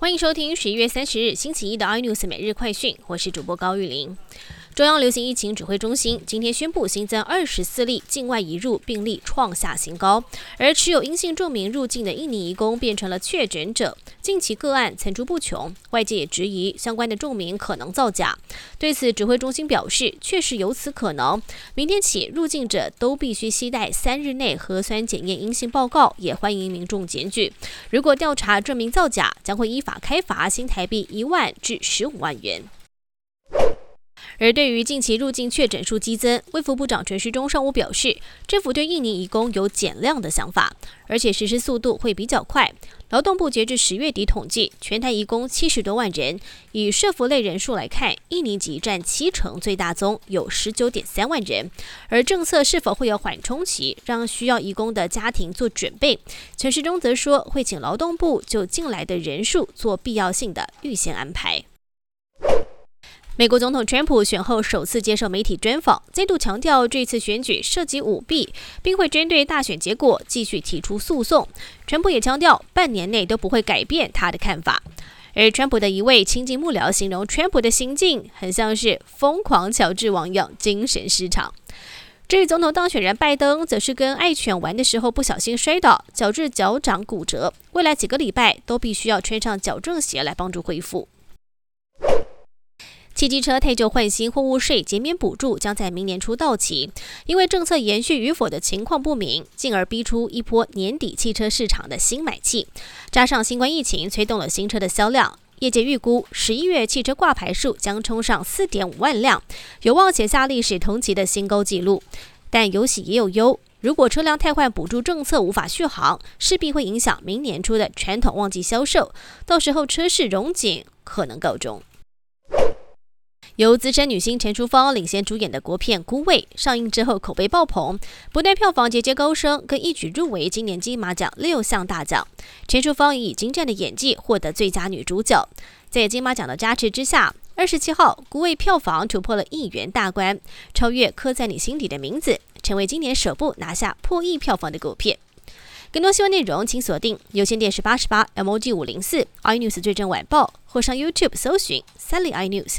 欢迎收听十一月三十日星期一的 iNews 每日快讯，我是主播高玉玲。中央流行疫情指挥中心今天宣布新增二十四例境外移入病例，创下新高。而持有阴性证明入境的印尼移工变成了确诊者，近期个案层出不穷，外界也质疑相关的证明可能造假。对此，指挥中心表示，确实有此可能。明天起，入境者都必须携带三日内核酸检验阴性报告，也欢迎民众检举。如果调查证明造假，将会依法开罚新台币一万至十五万元。而对于近期入境确诊数激增，卫福部长陈时中上午表示，政府对印尼移工有减量的想法，而且实施速度会比较快。劳动部截至十月底统计，全台移工七十多万人，以社服类人数来看，印尼籍占七成，最大宗有十九点三万人。而政策是否会有缓冲期，让需要移工的家庭做准备？陈时中则说，会请劳动部就进来的人数做必要性的预先安排。美国总统川普选后首次接受媒体专访，再度强调这次选举涉及舞弊，并会针对大选结果继续提出诉讼。川普也强调，半年内都不会改变他的看法。而川普的一位亲近幕僚形容，川普的行径很像是疯狂乔治王一样精神失常。至于总统当选人拜登，则是跟爱犬玩的时候不小心摔倒，导致脚掌骨折，未来几个礼拜都必须要穿上矫正鞋来帮助恢复。汽机车退旧换新货物税减免补助将在明年初到期，因为政策延续与否的情况不明，进而逼出一波年底汽车市场的新买气。加上新冠疫情催动了新车的销量，业界预估十一月汽车挂牌数将冲上四点五万辆，有望写下历史同期的新高纪录。但有喜也有忧，如果车辆汰换补助政策无法续航，势必会影响明年初的传统旺季销售，到时候车市融景可能告终。由资深女星陈淑芳领衔主演的国片《孤味》上映之后口碑爆棚，不但票房节节高升，更一举入围今年金马奖六项大奖。陈淑芳以精湛的演技获得最佳女主角。在金马奖的加持之下，二十七号《孤味》票房突破了亿元大关，超越《刻在你心底的名字》，成为今年首部拿下破亿票房的国片。更多新闻内容，请锁定有线电视八十八 MOG 五零四 iNews 最正晚报，或上 YouTube 搜寻 Sally iNews。